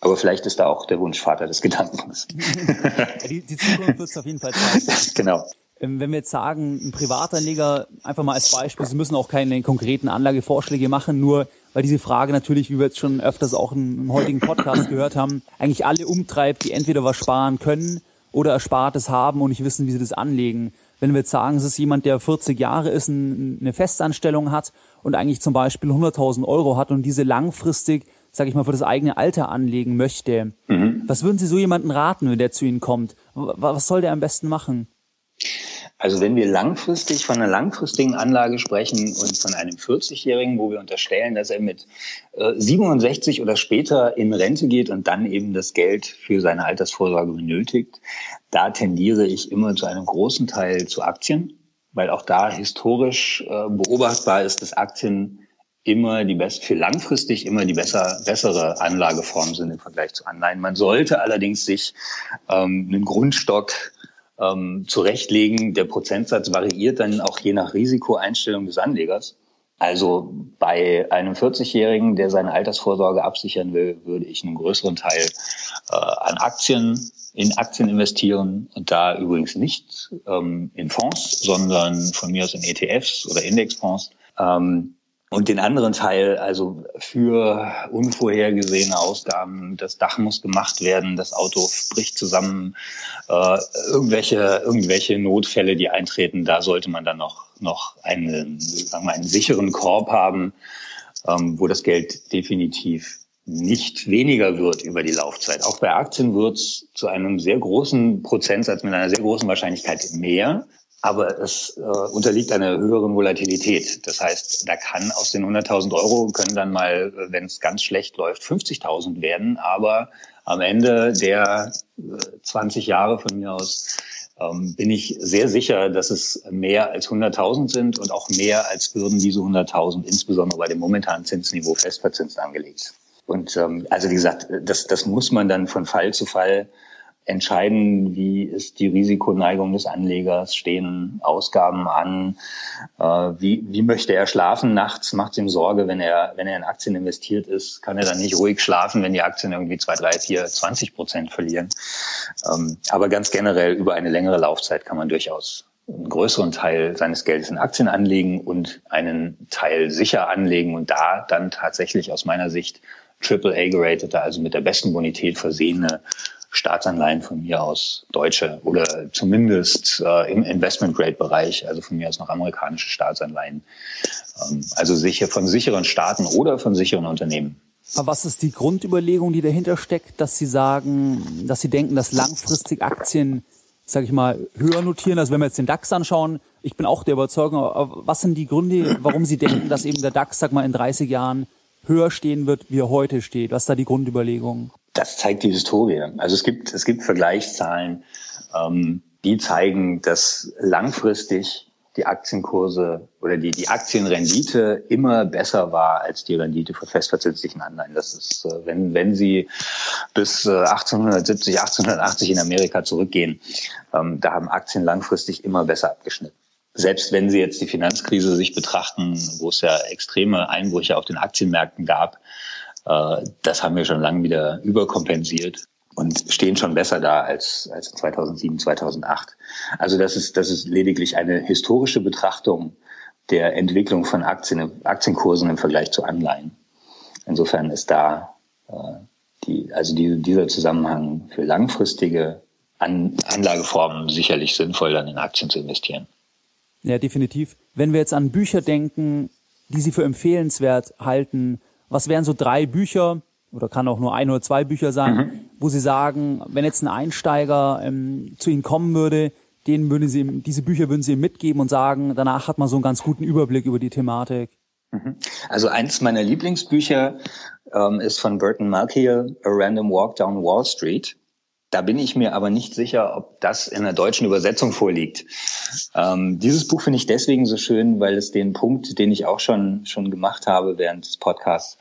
Speaker 3: Aber vielleicht ist da auch der Wunschvater des Gedankens.
Speaker 1: die, die Zukunft wird es auf jeden Fall zeigen.
Speaker 3: Genau.
Speaker 1: Ähm, wenn wir jetzt sagen, ein Privatanleger, einfach mal als Beispiel, Sie müssen auch keine konkreten Anlagevorschläge machen, nur weil diese Frage natürlich, wie wir jetzt schon öfters auch im heutigen Podcast gehört haben, eigentlich alle umtreibt, die entweder was sparen können oder Erspartes haben und nicht wissen, wie sie das anlegen. Wenn wir jetzt sagen, es ist jemand, der 40 Jahre ist, eine Festanstellung hat und eigentlich zum Beispiel 100.000 Euro hat und diese langfristig, sage ich mal, für das eigene Alter anlegen möchte, mhm. was würden Sie so jemanden raten, wenn der zu Ihnen kommt? Was soll der am besten machen?
Speaker 3: Also wenn wir langfristig von einer langfristigen Anlage sprechen und von einem 40-Jährigen, wo wir unterstellen, dass er mit äh, 67 oder später in Rente geht und dann eben das Geld für seine Altersvorsorge benötigt, da tendiere ich immer zu einem großen Teil zu Aktien, weil auch da historisch äh, beobachtbar ist, dass Aktien immer die best für langfristig immer die besser, bessere Anlageform sind im Vergleich zu Anleihen. Man sollte allerdings sich ähm, einen Grundstock ähm, zurechtlegen. Der Prozentsatz variiert dann auch je nach Risikoeinstellung des Anlegers. Also bei einem 40-Jährigen, der seine Altersvorsorge absichern will, würde ich einen größeren Teil äh, an Aktien, in Aktien investieren und da übrigens nicht ähm, in Fonds, sondern von mir aus in ETFs oder Indexfonds. Ähm, und den anderen Teil, also für unvorhergesehene Ausgaben, das Dach muss gemacht werden, das Auto bricht zusammen, äh, irgendwelche, irgendwelche Notfälle, die eintreten, da sollte man dann noch, noch einen, sagen wir, einen sicheren Korb haben, ähm, wo das Geld definitiv nicht weniger wird über die Laufzeit. Auch bei Aktien wird es zu einem sehr großen Prozentsatz mit einer sehr großen Wahrscheinlichkeit mehr aber es äh, unterliegt einer höheren Volatilität. Das heißt, da kann aus den 100.000 Euro können dann mal, wenn es ganz schlecht läuft, 50.000 werden. Aber am Ende der äh, 20 Jahre von mir aus ähm, bin ich sehr sicher, dass es mehr als 100.000 sind und auch mehr als würden diese 100.000 insbesondere bei dem momentanen Zinsniveau festverzinst angelegt. Und ähm, also wie gesagt, das, das muss man dann von Fall zu Fall entscheiden, wie ist die Risikoneigung des Anlegers, stehen Ausgaben an, äh, wie, wie möchte er schlafen nachts, macht es ihm Sorge, wenn er, wenn er in Aktien investiert ist, kann er dann nicht ruhig schlafen, wenn die Aktien irgendwie zwei, drei, vier, 20 Prozent verlieren. Ähm, aber ganz generell über eine längere Laufzeit kann man durchaus einen größeren Teil seines Geldes in Aktien anlegen und einen Teil sicher anlegen und da dann tatsächlich aus meiner Sicht AAA geratete, also mit der besten Bonität versehene Staatsanleihen von mir aus deutsche oder zumindest äh, im Investment-Grade-Bereich, also von mir aus noch amerikanische Staatsanleihen. Ähm, also sicher von sicheren Staaten oder von sicheren Unternehmen.
Speaker 1: Aber was ist die Grundüberlegung, die dahinter steckt, dass Sie sagen, dass Sie denken, dass langfristig Aktien, sage ich mal, höher notieren? Also wenn wir jetzt den DAX anschauen, ich bin auch der Überzeugung, was sind die Gründe, warum Sie denken, dass eben der DAX, sag mal, in 30 Jahren höher stehen wird, wie er heute steht? Was ist da die Grundüberlegung?
Speaker 3: Das zeigt die Historie. Also es gibt, es gibt Vergleichszahlen, ähm, die zeigen, dass langfristig die Aktienkurse oder die, die Aktienrendite immer besser war als die Rendite von festverzinslichen Anleihen. Das ist, äh, wenn, wenn Sie bis 1870, äh, 1880 in Amerika zurückgehen, ähm, da haben Aktien langfristig immer besser abgeschnitten. Selbst wenn Sie jetzt die Finanzkrise sich betrachten, wo es ja extreme Einbrüche auf den Aktienmärkten gab, äh, das haben wir schon lange wieder überkompensiert und stehen schon besser da als, als 2007, 2008. Also das ist, das ist lediglich eine historische Betrachtung der Entwicklung von Aktien, Aktienkursen im Vergleich zu Anleihen. Insofern ist da äh, die, also die, dieser Zusammenhang für langfristige An Anlageformen sicherlich sinnvoll, dann in Aktien zu investieren.
Speaker 1: Ja, definitiv. Wenn wir jetzt an Bücher denken, die Sie für empfehlenswert halten, was wären so drei Bücher, oder kann auch nur ein oder zwei Bücher sein, mhm. wo Sie sagen, wenn jetzt ein Einsteiger ähm, zu Ihnen kommen würde, denen würden Sie, diese Bücher würden Sie ihm mitgeben und sagen, danach hat man so einen ganz guten Überblick über die Thematik.
Speaker 3: Mhm. Also eins meiner Lieblingsbücher ähm, ist von Burton Malkiel, A Random Walk Down Wall Street. Da bin ich mir aber nicht sicher, ob das in der deutschen Übersetzung vorliegt. Ähm, dieses Buch finde ich deswegen so schön, weil es den Punkt, den ich auch schon, schon gemacht habe während des Podcasts,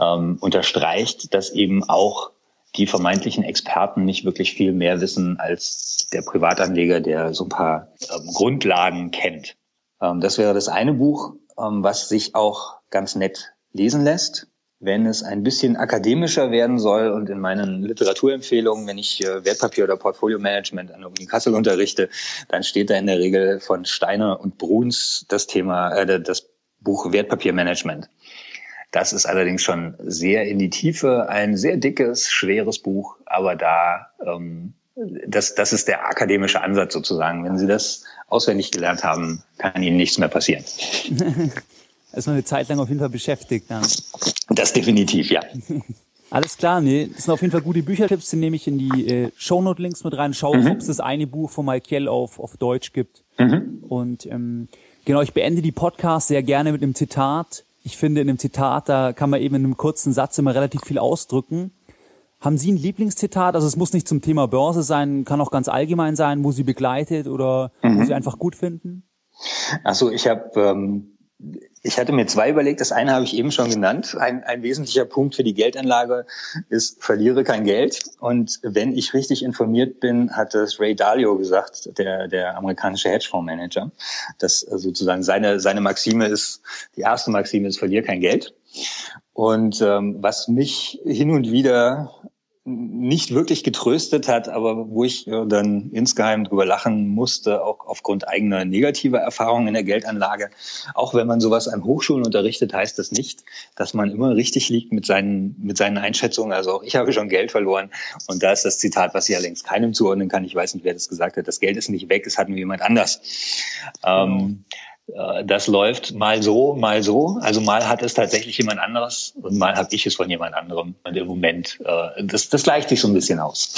Speaker 3: ähm, unterstreicht, dass eben auch die vermeintlichen Experten nicht wirklich viel mehr wissen als der Privatanleger, der so ein paar ähm, Grundlagen kennt. Ähm, das wäre das eine Buch, ähm, was sich auch ganz nett lesen lässt wenn es ein bisschen akademischer werden soll und in meinen Literaturempfehlungen, wenn ich äh, Wertpapier- oder Portfolio-Management an der Uni Kassel unterrichte, dann steht da in der Regel von Steiner und Bruns das Thema, äh, das Buch Wertpapiermanagement. Das ist allerdings schon sehr in die Tiefe, ein sehr dickes, schweres Buch, aber da ähm, das, das ist der akademische Ansatz sozusagen. Wenn Sie das auswendig gelernt haben, kann Ihnen nichts mehr passieren.
Speaker 1: ist man eine Zeit lang auf jeden Fall beschäftigt. Dann.
Speaker 3: Das definitiv, ja.
Speaker 1: Alles klar, nee, das sind auf jeden Fall gute Büchertipps, die nehme ich in die äh, Shownote-Links mit rein. Schau, mhm. ob es das eine Buch von Michael auf, auf Deutsch gibt. Mhm. Und ähm, genau, ich beende die Podcast sehr gerne mit einem Zitat. Ich finde, in einem Zitat, da kann man eben in einem kurzen Satz immer relativ viel ausdrücken. Haben Sie ein Lieblingszitat? Also es muss nicht zum Thema Börse sein, kann auch ganz allgemein sein, wo Sie begleitet oder mhm. wo Sie einfach gut finden?
Speaker 3: Ach so, ich habe ähm, ich hatte mir zwei überlegt. Das eine habe ich eben schon genannt. Ein, ein wesentlicher Punkt für die Geldanlage ist, verliere kein Geld. Und wenn ich richtig informiert bin, hat das Ray Dalio gesagt, der, der amerikanische Hedgefondsmanager, dass sozusagen seine, seine Maxime ist, die erste Maxime ist, verliere kein Geld. Und ähm, was mich hin und wieder nicht wirklich getröstet hat, aber wo ich äh, dann insgeheim drüber lachen musste, auch aufgrund eigener negativer Erfahrungen in der Geldanlage. Auch wenn man sowas an Hochschulen unterrichtet, heißt das nicht, dass man immer richtig liegt mit seinen, mit seinen Einschätzungen. Also auch ich habe schon Geld verloren. Und da ist das Zitat, was ich allerdings keinem zuordnen kann. Ich weiß nicht, wer das gesagt hat. Das Geld ist nicht weg, es hat nur jemand anders. Ähm, genau. Das läuft mal so, mal so. Also mal hat es tatsächlich jemand anderes und mal habe ich es von jemand anderem. Und im Moment, äh, das, das gleicht sich so ein bisschen aus.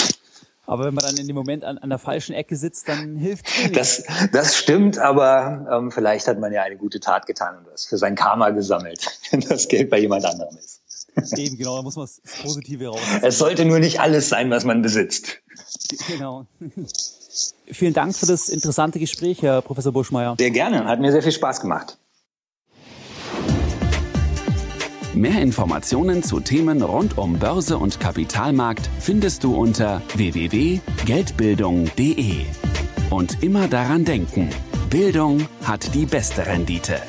Speaker 1: Aber wenn man dann in dem Moment an, an der falschen Ecke sitzt, dann hilft
Speaker 3: Das, das stimmt, aber ähm, vielleicht hat man ja eine gute Tat getan und das für sein Karma gesammelt, wenn das Geld bei jemand anderem ist.
Speaker 1: Eben, genau, da muss man das Positive raus.
Speaker 3: Es sollte nur nicht alles sein, was man besitzt.
Speaker 1: Genau. Vielen Dank für das interessante Gespräch, Herr Professor Buschmeier.
Speaker 3: Sehr gerne, hat mir sehr viel Spaß gemacht.
Speaker 2: Mehr Informationen zu Themen rund um Börse und Kapitalmarkt findest du unter www.geldbildung.de. Und immer daran denken, Bildung hat die beste Rendite.